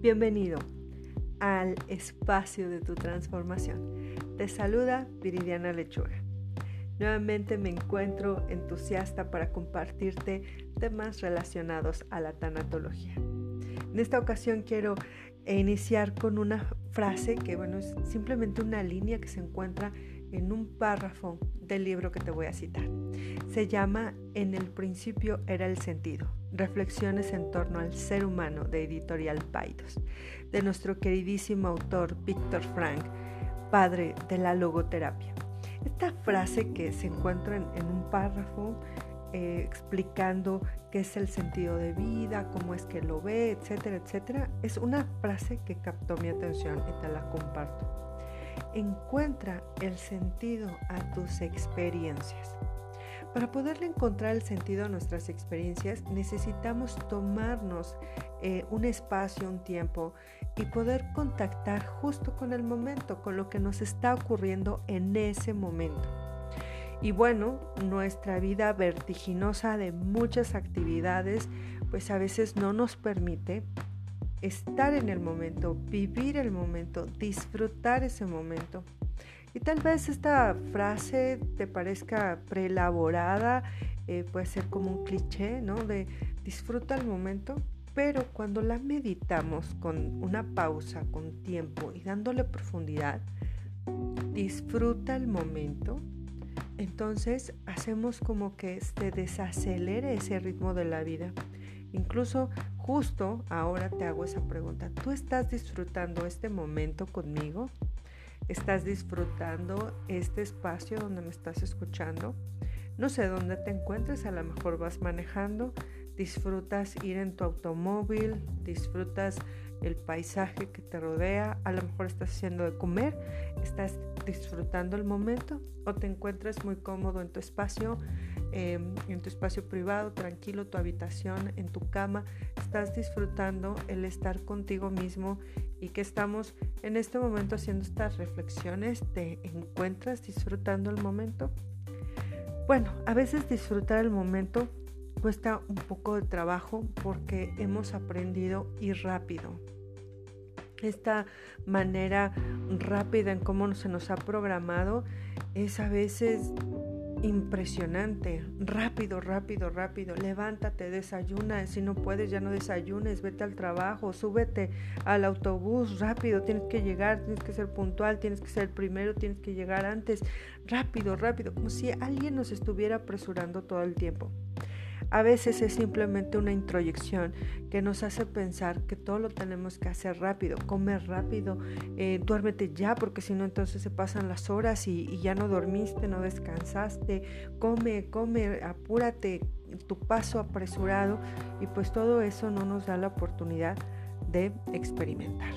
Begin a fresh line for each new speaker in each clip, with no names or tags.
Bienvenido al espacio de tu transformación. Te saluda Viridiana Lechuga. Nuevamente me encuentro entusiasta para compartirte temas relacionados a la tanatología. En esta ocasión quiero iniciar con una frase que, bueno, es simplemente una línea que se encuentra en un párrafo del libro que te voy a citar. Se llama En el principio era el sentido. Reflexiones en torno al ser humano de Editorial Paidos, de nuestro queridísimo autor Víctor Frank, padre de la logoterapia. Esta frase que se encuentra en, un párrafo eh, explicando qué es el sentido de vida, cómo es que lo ve, etcétera, etcétera, es una frase que captó mi atención y te la comparto. Encuentra el sentido a tus experiencias. Para poderle encontrar el sentido a nuestras experiencias necesitamos tomarnos eh, un espacio, un tiempo y poder contactar justo con el momento, con lo que nos está ocurriendo en ese momento. Y bueno, nuestra vida vertiginosa de muchas actividades pues a veces no nos permite estar en el momento, vivir el momento, disfrutar ese momento. Y tal vez esta frase te parezca preelaborada, eh, puede ser como un cliché, ¿no? De disfruta el momento, pero cuando la meditamos con una pausa, con tiempo y dándole profundidad, disfruta el momento, entonces hacemos como que se desacelere ese ritmo de la vida. Incluso justo ahora te hago esa pregunta. ¿Tú estás disfrutando este momento conmigo? ¿Estás disfrutando este espacio donde me estás escuchando? No sé dónde te encuentres, a lo mejor vas manejando, disfrutas ir en tu automóvil, disfrutas el paisaje que te rodea, a lo mejor estás haciendo de comer, estás disfrutando el momento o te encuentras muy cómodo en tu espacio, em, en tu espacio privado, tranquilo, tu habitación, en tu cama, estás disfrutando el estar contigo mismo y que estamos en este momento haciendo estas reflexiones, te encuentras disfrutando el momento. Bueno, a veces disfrutar el momento cuesta un poco de trabajo porque hemos aprendido ir rápido. Esta manera rápida en cómo se nos ha programado es a veces impresionante. Rápido, rápido, rápido. Levántate, desayuna. Si no puedes, ya no desayunes. Vete al trabajo, súbete al autobús. Rápido, tienes que llegar, tienes que ser puntual, tienes que ser primero, tienes que llegar antes. Rápido, rápido. Como si alguien nos estuviera apresurando todo el tiempo. A veces es simplemente una introyección que nos hace pensar que todo lo tenemos que hacer rápido, comer rápido, eh, duérmete ya porque si no entonces se pasan las horas y, y ya no dormiste, no descansaste, come, come, apúrate, tu paso apresurado. Y pues todo eso no nos da la oportunidad de experimentar.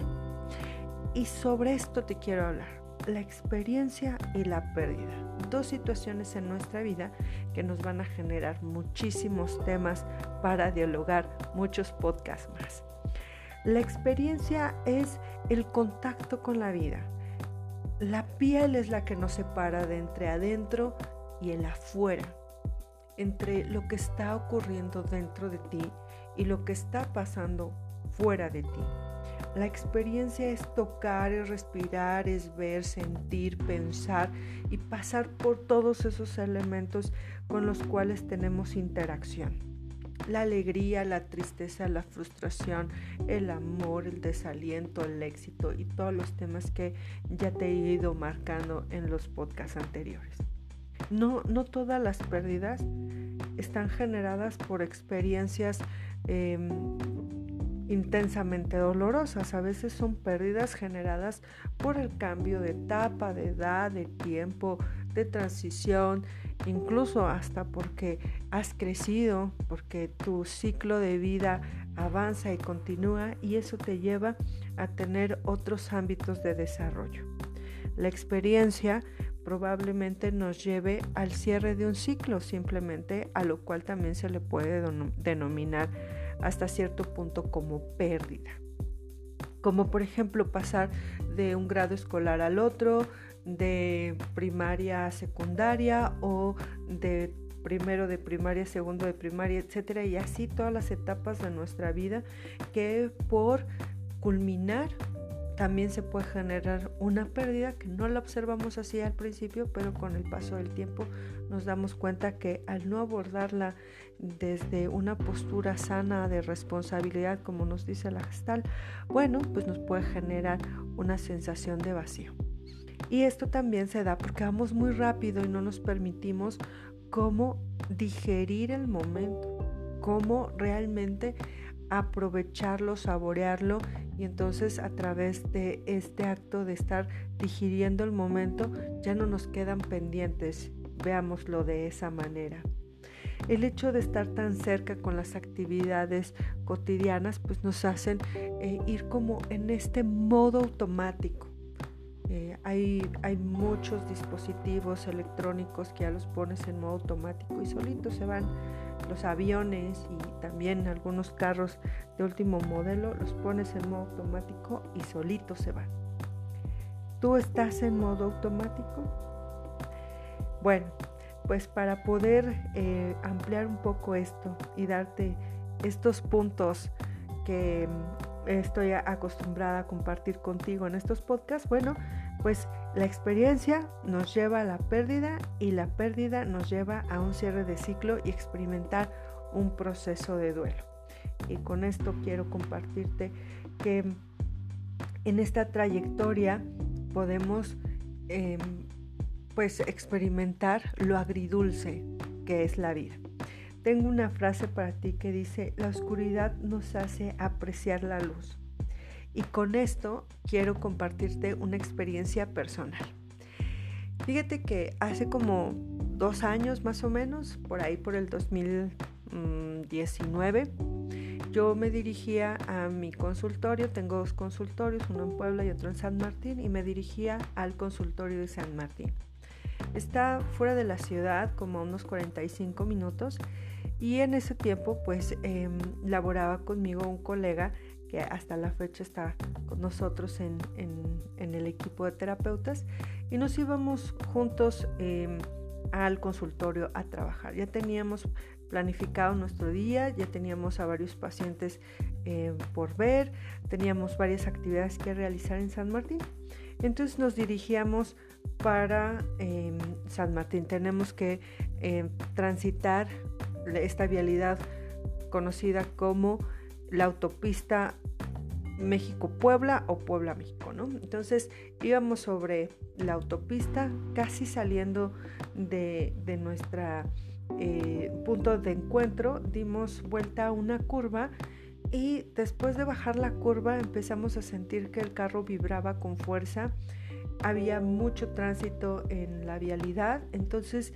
Y sobre esto te quiero hablar la experiencia y la pérdida. Dos situaciones en nuestra vida que nos van a generar muchísimos temas para dialogar, muchos podcasts más. La experiencia es el contacto con la vida. La piel es la que nos separa de entre adentro y el afuera, entre lo que está ocurriendo dentro de ti y lo que está pasando fuera de ti. La experiencia es tocar, es respirar, es ver, sentir, pensar y pasar por todos esos elementos con los cuales tenemos interacción. La alegría, la tristeza, la frustración, el amor, el desaliento, el éxito y todos los temas que ya te he ido marcando en los podcasts anteriores. No, no todas las pérdidas están generadas por experiencias em, intensamente dolorosas. A veces son pérdidas generadas por el cambio de etapa, de edad, de tiempo, de transición, incluso hasta porque has crecido, porque tu ciclo de vida avanza y continúa y eso te lleva a tener otros ámbitos de desarrollo. La experiencia probablemente nos lleve al cierre de un ciclo, simplemente a lo cual también se le puede denominar hasta cierto punto como pérdida. Como por ejemplo pasar de un grado escolar al otro, de primaria a secundaria o de primero de primaria, segundo de primaria, etcétera, y así todas las etapas de nuestra vida que por culminar también se puede generar una pérdida que no la observamos así al principio, pero con el paso del tiempo nos damos cuenta que al no abordarla desde una postura sana de responsabilidad, como nos dice la gestal, bueno, pues nos puede generar una sensación de vacío. Y esto también se da porque vamos muy rápido y no nos permitimos cómo digerir el momento, cómo realmente aprovecharlo, saborearlo y entonces a través de este acto de estar digiriendo el momento ya no nos quedan pendientes, veámoslo de esa manera. El hecho de estar tan cerca con las actividades cotidianas pues nos hacen eh, ir como en este modo automático. Eh, hay, hay muchos dispositivos electrónicos que ya los pones en modo automático y solitos se van los aviones y también algunos carros de último modelo los pones en modo automático y solitos se van. ¿Tú estás en modo automático? Bueno, pues para poder eh, ampliar un poco esto y darte estos puntos que mm, estoy acostumbrada a compartir contigo en estos podcasts, bueno, pues la experiencia nos lleva a la pérdida y la pérdida nos lleva a un cierre de ciclo y experimentar un proceso de duelo. Y con esto quiero compartirte que en esta trayectoria podemos em, pues experimentar lo agridulce que es la vida. Tengo una frase para ti que dice, la oscuridad nos hace apreciar la luz. Y con esto quiero compartirte una experiencia personal. Fíjate que hace como dos años más o menos, por ahí por el 2019, yo me dirigía a mi consultorio, tengo dos consultorios, uno en Puebla y otro en San Martín, y me dirigía al consultorio de San Martín. Está fuera de la ciudad como a unos 45 minutos y en ese tiempo pues em, laboraba conmigo un colega que hasta la fecha está con nosotros en, el equipo de terapeutas y nos íbamos juntos em, al consultorio a trabajar. Ya teníamos planificado nuestro día, ya teníamos a varios pacientes em, por ver, teníamos varias actividades que realizar en San Martín. Entonces nos dirigíamos para em, San Martín. Tenemos que transitar esta vialidad conocida como la autopista México-Puebla o Puebla-México, ¿no? Entonces íbamos sobre la autopista, casi saliendo de, de eh, punto de encuentro, dimos vuelta a una curva y después de bajar la curva empezamos a sentir que el carro vibraba con fuerza, había mucho tránsito en la vialidad, entonces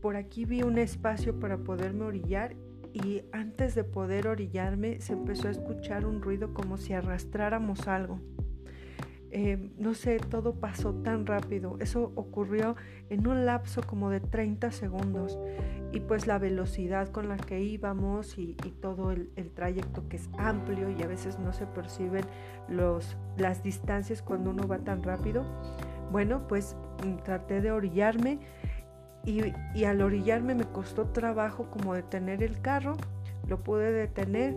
por aquí vi un espacio para poderme orillar y antes de poder orillarme se empezó a escuchar un ruido como si arrastráramos algo. Eh, no sé, todo pasó tan rápido. Eso ocurrió en un lapso como de 30 segundos. Y pues la velocidad con la que íbamos y, todo el, trayecto que es amplio y a veces no se perciben los, las distancias cuando uno va tan rápido. Bueno, pues mm, traté de orillarme y, al orillarme me costó trabajo como detener el carro, lo pude detener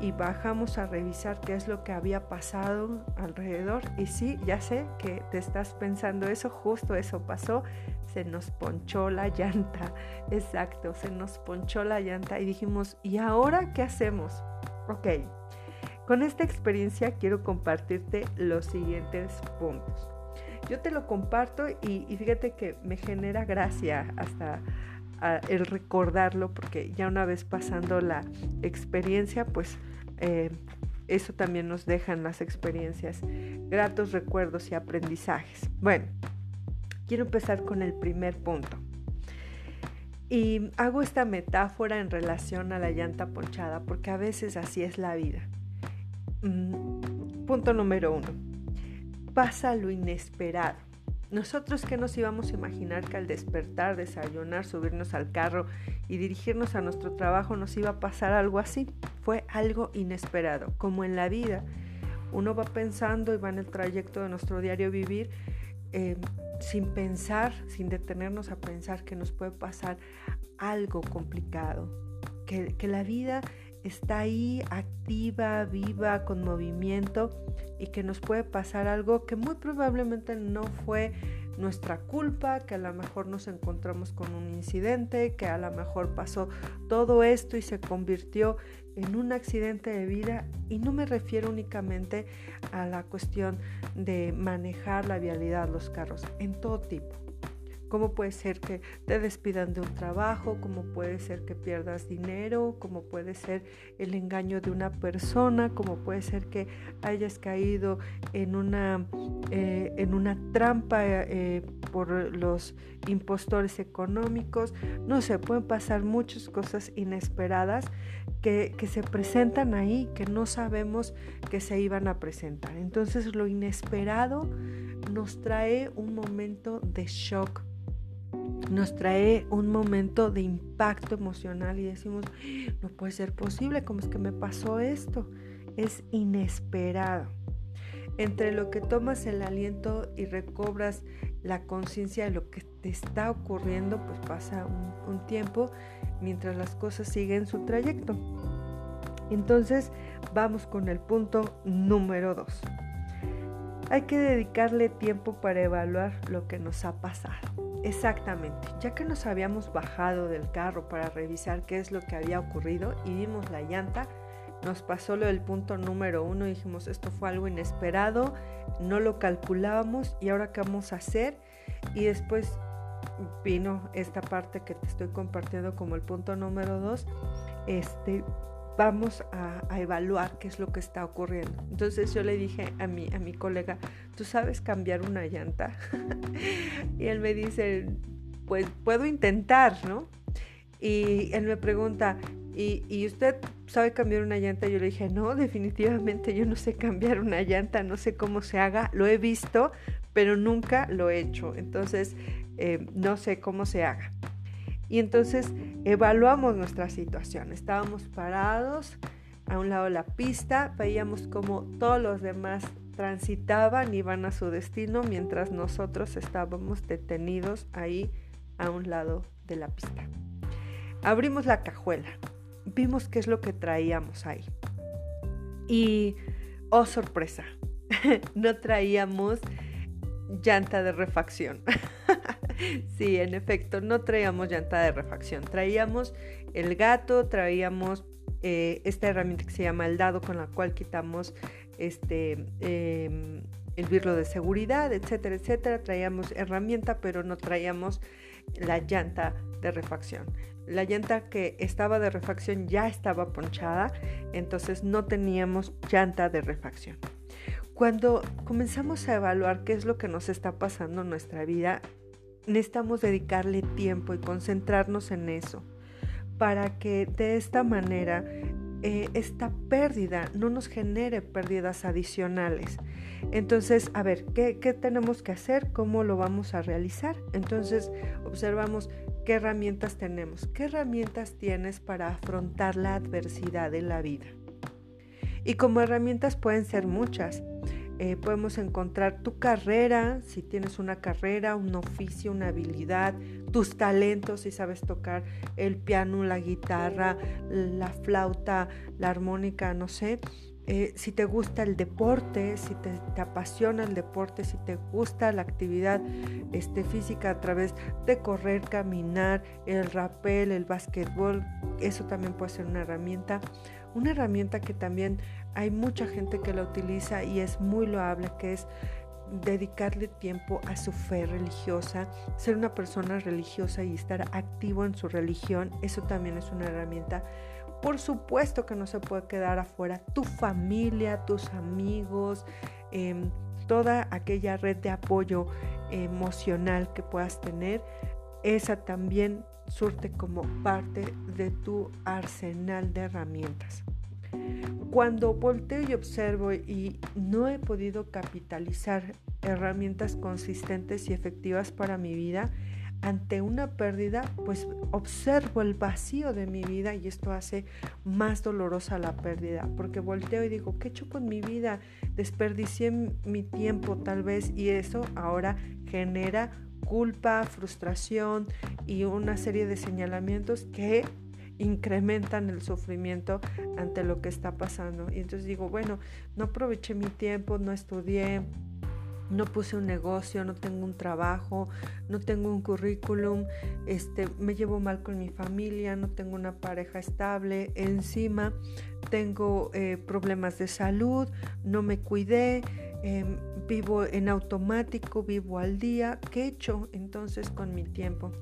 y bajamos a revisar qué es lo que había pasado alrededor. Y sí, ya sé que te estás pensando eso, justo eso pasó, se nos ponchó la llanta, exacto, se nos ponchó la llanta y dijimos, ¿y ahora qué hacemos? Ok, con esta experiencia quiero compartirte los siguientes puntos. Yo te lo comparto y, fíjate que me genera gracia hasta el recordarlo porque ya una vez pasando la experiencia, pues eh, eso también nos dejan las experiencias, gratos recuerdos y aprendizajes. Bueno, quiero empezar con el primer punto. Y hago esta metáfora en relación a la llanta ponchada porque a veces así es la vida. Mm, punto número uno pasa lo inesperado. Nosotros que nos íbamos a imaginar que al despertar, desayunar, subirnos al carro y dirigirnos a nuestro trabajo nos iba a pasar algo así. Fue algo inesperado, como en la vida. Uno va pensando y va en el trayecto de nuestro diario vivir eh, sin pensar, sin detenernos a pensar que nos puede pasar algo complicado, que, que la vida está ahí activa, viva, con movimiento y que nos puede pasar algo que muy probablemente no fue nuestra culpa, que a lo mejor nos encontramos con un incidente, que a lo mejor pasó todo esto y se convirtió en un accidente de vida. Y no me refiero únicamente a la cuestión de manejar la vialidad, los carros, en todo tipo cómo puede ser que te despidan de un trabajo, cómo puede ser que pierdas dinero, cómo puede ser el engaño de una persona, cómo puede ser que hayas caído en una, eh, en una trampa eh, por los impostores económicos. No sé, pueden pasar muchas cosas inesperadas que, que, se presentan ahí, que no sabemos que se iban a presentar. Entonces lo inesperado nos trae un momento de shock nos trae un momento de impacto emocional y decimos, no puede ser posible, ¿cómo es que me pasó esto? Es inesperado. Entre lo que tomas el aliento y recobras la conciencia de lo que te está ocurriendo, pues pasa un, un, tiempo mientras las cosas siguen su trayecto. Entonces vamos con el punto número dos. Hay que dedicarle tiempo para evaluar lo que nos ha pasado. Exactamente, ya que nos habíamos bajado del carro para revisar qué es lo que había ocurrido y vimos la llanta, nos pasó lo del punto número uno y dijimos esto fue algo inesperado, no lo calculábamos y ahora qué vamos a hacer y después vino esta parte que te estoy compartiendo como el punto número dos, este vamos a, evaluar qué es lo que está ocurriendo. Entonces yo le dije a mi, a mi colega, ¿tú sabes cambiar una llanta? y él me dice, pues puedo intentar, ¿no? Y él me pregunta, ¿y, ¿y usted sabe cambiar una llanta? Yo le dije, no, definitivamente yo no sé cambiar una llanta, no sé cómo se haga, lo he visto, pero nunca lo he hecho. Entonces, eh, no sé cómo se haga. Y entonces evaluamos nuestra situación. Estábamos parados a un lado de la pista, veíamos como todos los demás transitaban, iban a su destino, mientras nosotros estábamos detenidos ahí a un lado de la pista. Abrimos la cajuela, vimos qué es lo que traíamos ahí. Y, oh sorpresa, no traíamos llanta de refacción. sí, en efecto, no traíamos llanta de refacción. Traíamos el gato, traíamos eh, esta herramienta que se llama el dado con la cual quitamos este, em, el birlo de seguridad, etcétera, etcétera. Traíamos herramienta, pero no traíamos la llanta de refacción. La llanta que estaba de refacción ya estaba ponchada, entonces no teníamos llanta de refacción. Cuando comenzamos a evaluar qué es lo que nos está pasando en nuestra vida, necesitamos dedicarle tiempo y concentrarnos en eso para que de esta manera eh, esta pérdida no nos genere pérdidas adicionales. Entonces, a ver, ¿qué, ¿qué tenemos que hacer? ¿Cómo lo vamos a realizar? Entonces, observamos qué herramientas tenemos, qué herramientas tienes para afrontar la adversidad en la vida. Y como herramientas pueden ser muchas. Eh, podemos encontrar tu carrera, si tienes una carrera, un oficio, una habilidad, tus talentos, si sabes tocar el piano, la guitarra, la flauta, la armónica, no sé. Eh, si te gusta el deporte, si te, apasiona el deporte, si te gusta la actividad este, física a través de correr, caminar, el rappel, el básquetbol, eso también puede ser una herramienta. Una herramienta que también hay mucha gente que la utiliza y es muy loable, que es dedicarle tiempo a su fe religiosa, ser una persona religiosa y estar activo en su religión, eso también es una herramienta. Por supuesto que no se puede quedar afuera tu familia, tus amigos, em, toda aquella red de apoyo emocional que puedas tener, esa también surte como parte de tu arsenal de herramientas. Cuando volteo y observo y no he podido capitalizar herramientas consistentes y efectivas para mi vida, ante una pérdida, pues observo el vacío de mi vida y esto hace más dolorosa la pérdida, porque volteo y digo, ¿qué he hecho con mi vida? Desperdicié mi tiempo tal vez y eso ahora genera culpa, frustración y una serie de señalamientos que incrementan el sufrimiento ante lo que está pasando. Y entonces digo, bueno, no aproveché mi tiempo, no estudié, no puse un negocio, no tengo un trabajo, no tengo un currículum, este, me llevo mal con mi familia, no tengo una pareja estable, encima tengo eh, problemas de salud, no me cuidé, em, vivo en automático, vivo al día, ¿qué he hecho entonces con mi tiempo?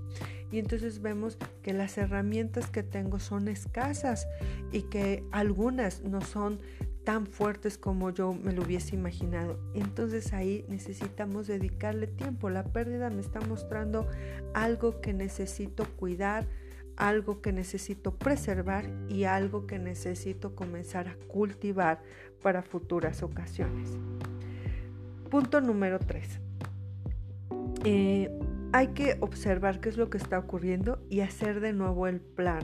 Y entonces vemos que las herramientas que tengo son escasas y que algunas no son tan fuertes como yo me lo hubiese imaginado. Entonces ahí necesitamos dedicarle tiempo. La pérdida me está mostrando algo que necesito cuidar, algo que necesito preservar y algo que necesito comenzar a cultivar para futuras ocasiones. Punto número 3. Eh, hay que observar qué es lo que está ocurriendo y hacer de nuevo el plan.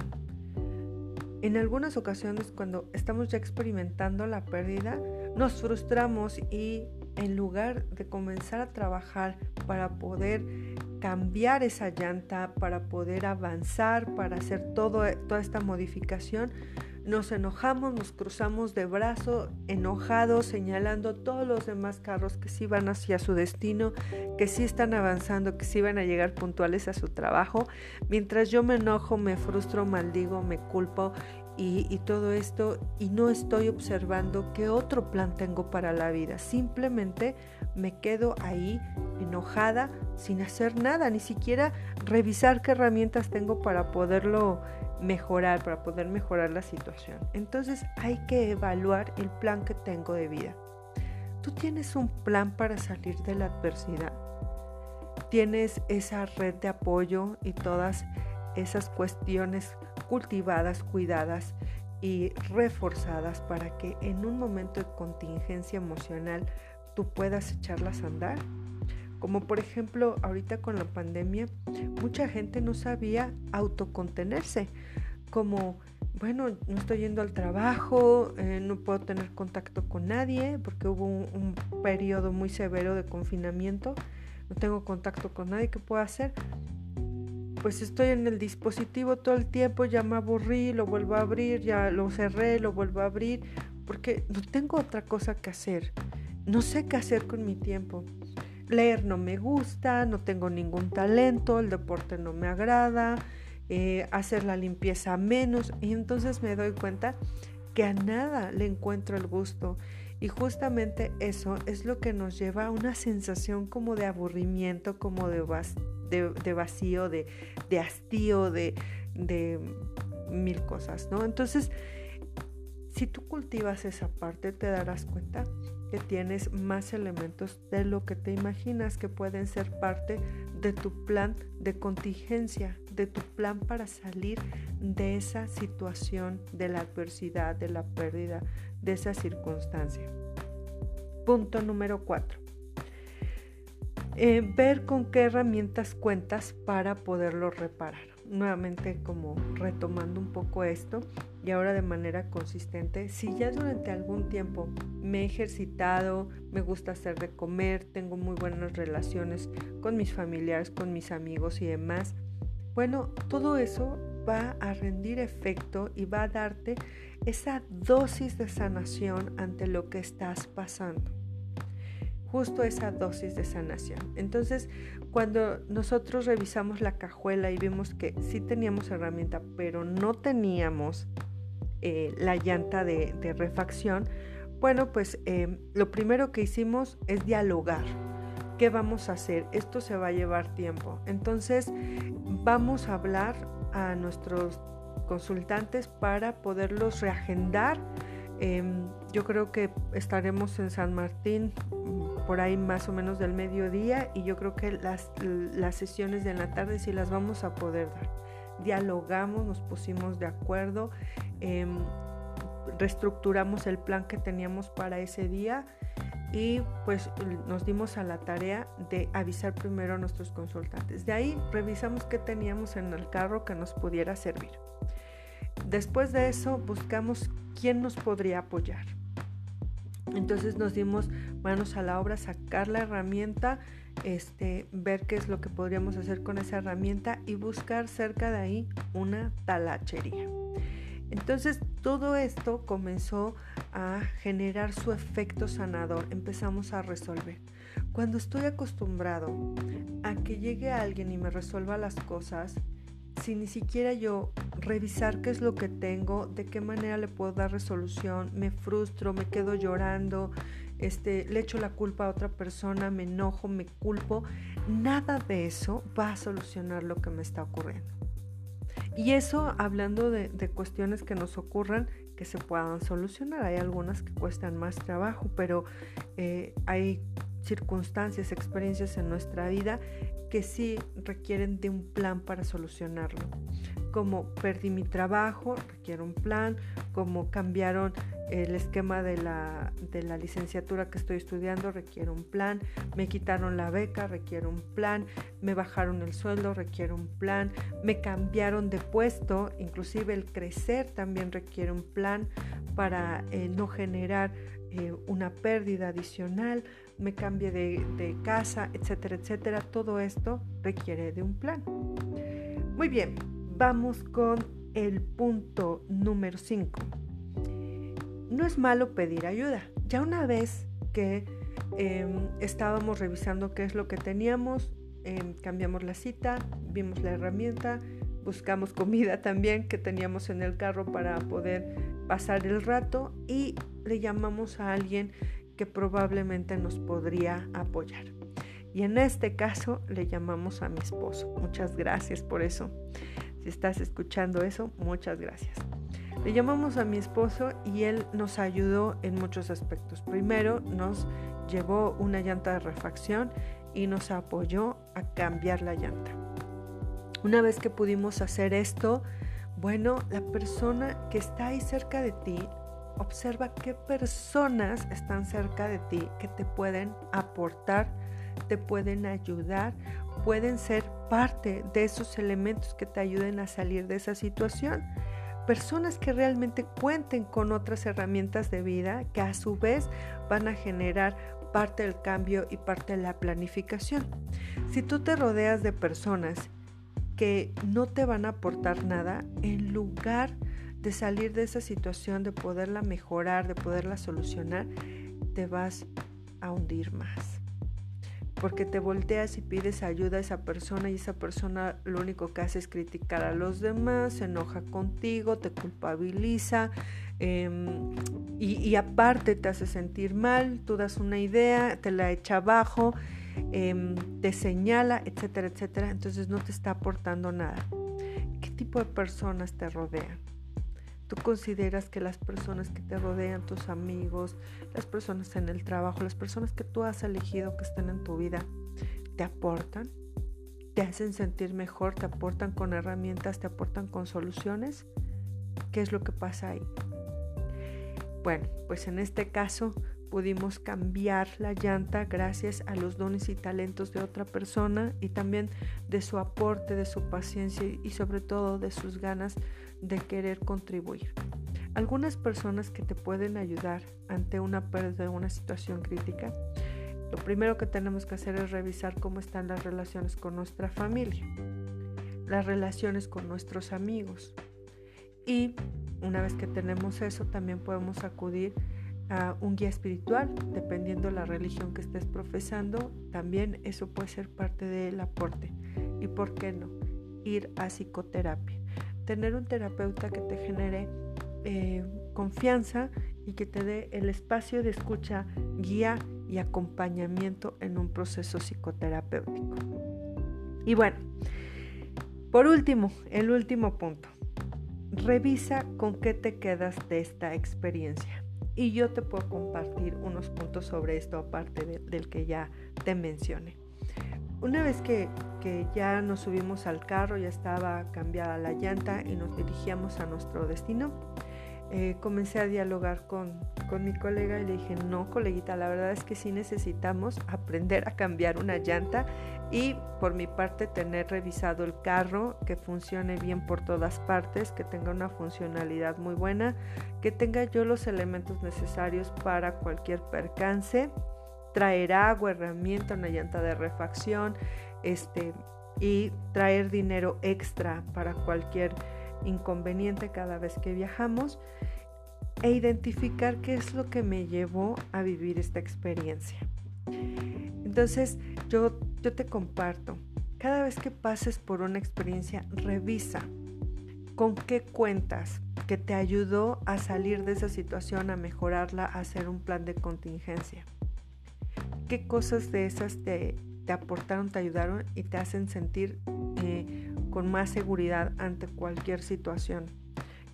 En algunas ocasiones cuando estamos ya experimentando la pérdida, nos frustramos y en lugar de comenzar a trabajar para poder cambiar esa llanta, para poder avanzar, para hacer toda esta modificación, nos enojamos, nos cruzamos de brazo, enojados, señalando todos los demás carros que sí van hacia su destino, que sí están avanzando, que sí van a llegar puntuales a su trabajo. Mientras yo me enojo, me frustro, maldigo, me culpo y, y, todo esto y no estoy observando qué otro plan tengo para la vida. Simplemente me quedo ahí enojada sin hacer nada, ni siquiera revisar qué herramientas tengo para poderlo mejorar, para poder mejorar la situación. Entonces hay que evaluar el plan que tengo de vida. ¿Tú tienes un plan para salir de la adversidad? ¿Tienes esa red de apoyo y todas esas cuestiones cultivadas, cuidadas y reforzadas para que en un momento de contingencia emocional tú puedas echarlas a andar? Como por ejemplo, ahorita con la pandemia, mucha gente no sabía autocontenerse, como, bueno, no estoy yendo al trabajo, eh, no puedo tener contacto con nadie, porque hubo un, periodo muy severo de confinamiento, no tengo contacto con nadie, ¿qué puedo hacer? Pues estoy en el dispositivo todo el tiempo, ya me aburrí, lo vuelvo a abrir, ya lo cerré, lo vuelvo a abrir, porque no tengo otra cosa que hacer. No sé qué hacer con mi tiempo leer no me gusta, no tengo ningún talento, el deporte no me agrada, eh, hacer la limpieza menos y entonces me doy cuenta que a nada le encuentro el gusto y justamente eso es lo que nos lleva a una sensación como de aburrimiento, como de, vacío, de, hastío, de mil cosas, ¿no? Entonces, si tú cultivas esa parte, te darás cuenta que tienes más elementos de lo que te imaginas que pueden ser parte de tu plan de contingencia, de tu plan para salir de esa situación, de la adversidad, de la pérdida, de esa circunstancia. Punto número 4. Eh, ver con qué herramientas cuentas para poderlo reparar nuevamente como retomando un poco esto y ahora de manera consistente, si ya durante algún tiempo me he ejercitado, me gusta hacer de comer, tengo muy buenas relaciones con mis familiares, con mis amigos y demás, bueno, todo eso va a rendir efecto y va a darte esa dosis de sanación ante lo que estás pasando justo esa dosis de sanación. Entonces, cuando nosotros revisamos la cajuela y vimos que sí teníamos herramienta, pero no teníamos eh, la llanta de, refacción, bueno, pues eh, lo primero que hicimos es dialogar. ¿Qué vamos a hacer? Esto se va a llevar tiempo. Entonces, vamos a hablar a nuestros consultantes para poderlos reagendar. Em, yo creo que estaremos en San Martín por ahí más o menos del mediodía y yo creo que las, las sesiones de la tarde sí las vamos a poder dar. Dialogamos, nos pusimos de acuerdo, em, reestructuramos el plan que teníamos para ese día y pues nos dimos a la tarea de avisar primero a nuestros consultantes. De ahí revisamos qué teníamos en el carro que nos pudiera servir. Después de eso buscamos quién nos podría apoyar. Entonces nos dimos manos a la obra, sacar la herramienta, este, ver qué es lo que podríamos hacer con esa herramienta y buscar cerca de ahí una talachería. Entonces todo esto comenzó a generar su efecto sanador, empezamos a resolver. Cuando estoy acostumbrado a que llegue alguien y me resuelva las cosas, sin ni siquiera yo revisar qué es lo que tengo, de qué manera le puedo dar resolución, me frustro, me quedo llorando, este, le echo la culpa a otra persona, me enojo, me culpo, nada de eso va a solucionar lo que me está ocurriendo. Y eso hablando de, cuestiones que nos ocurran que se puedan solucionar. Hay algunas que cuestan más trabajo, pero eh, hay circunstancias, experiencias en nuestra vida que sí requieren de un plan para solucionarlo. Como perdí mi trabajo, requiere un plan, como cambiaron el esquema de la, de la licenciatura que estoy estudiando requiere un plan, me quitaron la beca, requiere un plan, me bajaron el sueldo, requiere un plan, me cambiaron de puesto, inclusive el crecer también requiere un plan para eh, no generar eh, una pérdida adicional, me cambie de, casa, etcétera, etcétera. Todo esto requiere de un plan. Muy bien, vamos con el punto número 5 no es malo pedir ayuda. Ya una vez que em, estábamos revisando qué es lo que teníamos, em, cambiamos la cita, vimos la herramienta, buscamos comida también que teníamos en el carro para poder pasar el rato y le llamamos a alguien que probablemente nos podría apoyar. Y en este caso le llamamos a mi esposo. Muchas gracias por eso. Si estás escuchando eso, muchas gracias. Le llamamos a mi esposo y él nos ayudó en muchos aspectos. Primero nos llevó una llanta de refacción y nos apoyó a cambiar la llanta. Una vez que pudimos hacer esto, bueno, la persona que está ahí cerca de ti, observa qué personas están cerca de ti que te pueden aportar, te pueden ayudar, pueden ser parte de esos elementos que te ayuden a salir de esa situación personas que realmente cuenten con otras herramientas de vida que a su vez van a generar parte del cambio y parte de la planificación. Si tú te rodeas de personas que no te van a aportar nada, en lugar de salir de esa situación, de poderla mejorar, de poderla solucionar, te vas a hundir más porque te volteas y pides ayuda a esa persona y esa persona lo único que hace es criticar a los demás, se enoja contigo, te culpabiliza em, y, aparte te hace sentir mal, tú das una idea, te la echa abajo, em, te señala, etcétera, etcétera, entonces no te está aportando nada. ¿Qué tipo de personas te rodean? Tú consideras que las personas que te rodean, tus amigos, las personas en el trabajo, las personas que tú has elegido que estén en tu vida, te aportan, te hacen sentir mejor, te aportan con herramientas, te aportan con soluciones. ¿Qué es lo que pasa ahí? Bueno, pues en este caso pudimos cambiar la llanta gracias a los dones y talentos de otra persona y también de su aporte, de su paciencia y sobre todo de sus ganas de querer contribuir. Algunas personas que te pueden ayudar ante una pérdida una situación crítica, lo primero que tenemos que hacer es revisar cómo están las relaciones con nuestra familia, las relaciones con nuestros amigos. Y una vez que tenemos eso, también podemos acudir a un guía espiritual, dependiendo la religión que estés profesando, también eso puede ser parte del aporte. ¿Y por qué no? Ir a psicoterapia tener un terapeuta que te genere eh, confianza y que te dé el espacio de escucha, guía y acompañamiento en un proceso psicoterapéutico. Y bueno, por último, el último punto. Revisa con qué te quedas de esta experiencia. Y yo te puedo compartir unos puntos sobre esto aparte del que ya te mencioné. Una vez que, ya nos subimos al carro, ya estaba cambiada la llanta y nos dirigíamos a nuestro destino, eh, comencé a dialogar con, con, mi colega y le dije, no, coleguita, la verdad es que sí necesitamos aprender a cambiar una llanta y por mi parte tener revisado el carro, que funcione bien por todas partes, que tenga una funcionalidad muy buena, que tenga yo los elementos necesarios para cualquier percance traer agua, herramienta, una llanta de refacción, este, y traer dinero extra para cualquier inconveniente cada vez que viajamos e identificar qué es lo que me llevó a vivir esta experiencia. Entonces, yo, yo te comparto, cada vez que pases por una experiencia, revisa con qué cuentas que te ayudó a salir de esa situación, a mejorarla, a hacer un plan de contingencia. ¿Qué cosas de esas te, te aportaron, te ayudaron y te hacen sentir eh, con más seguridad ante cualquier situación?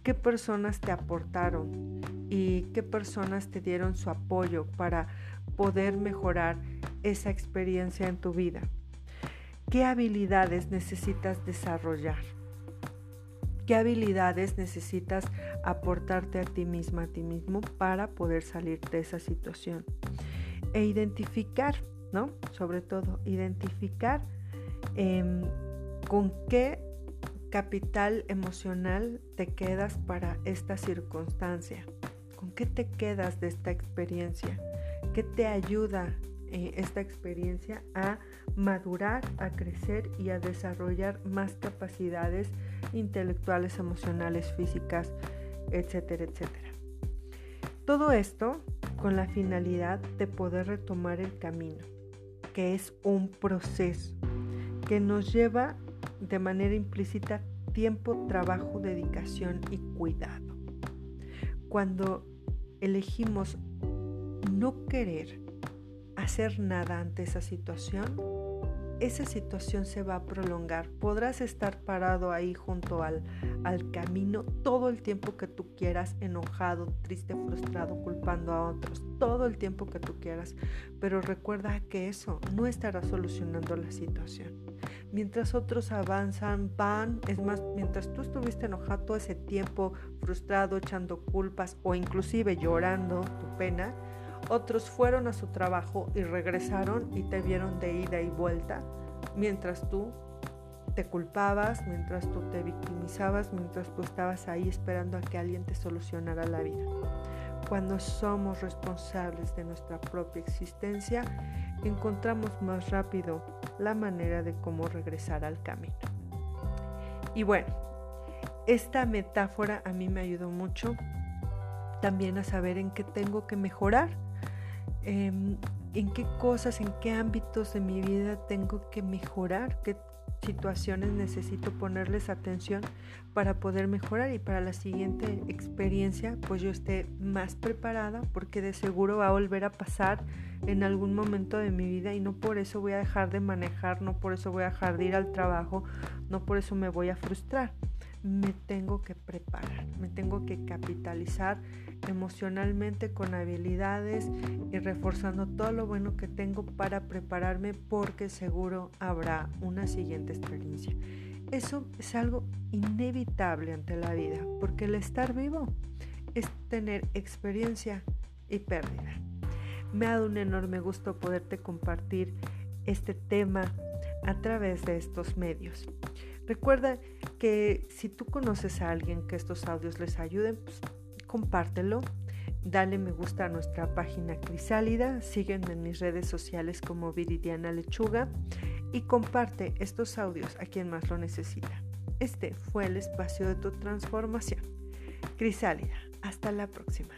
¿Qué personas te aportaron y qué personas te dieron su apoyo para poder mejorar esa experiencia en tu vida? ¿Qué habilidades necesitas desarrollar? ¿Qué habilidades necesitas aportarte a ti misma, a ti mismo para poder salir de esa situación? E identificar, ¿no? Sobre todo, identificar em, con qué capital emocional te quedas para esta circunstancia. ¿Con qué te quedas de esta experiencia? ¿Qué te ayuda eh, esta experiencia a madurar, a crecer y a desarrollar más capacidades intelectuales, emocionales, físicas, etcétera, etcétera. Todo esto con la finalidad de poder retomar el camino, que es un proceso que nos lleva de manera implícita tiempo, trabajo, dedicación y cuidado. Cuando elegimos no querer hacer nada ante esa situación, esa situación se va a prolongar. Podrás estar parado ahí junto al, al camino todo el tiempo que tú quieras, enojado, triste, frustrado, culpando a otros, todo el tiempo que tú quieras. Pero recuerda que eso no estará solucionando la situación. Mientras otros avanzan, van, es más, mientras tú estuviste enojado todo ese tiempo, frustrado, echando culpas o inclusive llorando tu pena, otros fueron a su trabajo y regresaron y te vieron de ida y vuelta, mientras tú te culpabas, mientras tú te victimizabas, mientras tú estabas ahí esperando a que alguien te solucionara la vida. Cuando somos responsables de nuestra propia existencia, encontramos más rápido la manera de cómo regresar al camino. Y bueno, esta metáfora a mí me ayudó mucho también a saber en qué tengo que mejorar Em, en qué cosas, en qué ámbitos de mi vida tengo que mejorar, qué situaciones necesito ponerles atención para poder mejorar y para la siguiente experiencia pues yo esté más preparada porque de seguro va a volver a pasar en algún momento de mi vida y no por eso voy a dejar de manejar, no por eso voy a dejar de ir al trabajo, no por eso me voy a frustrar. Me tengo que preparar, me tengo que capitalizar emocionalmente con habilidades y reforzando todo lo bueno que tengo para prepararme porque seguro habrá una siguiente experiencia. Eso es algo inevitable ante la vida porque el estar vivo es tener experiencia y pérdida. Me ha dado un enorme gusto poderte compartir este tema a través de estos medios. Recuerda que si tú conoces a alguien que estos audios les ayuden, pues compártelo, dale me gusta a nuestra página Crisálida, sígueme en mis redes sociales como Viridiana Lechuga y comparte estos audios a quien más lo necesita. Este fue el espacio de tu transformación. Crisálida, hasta la próxima.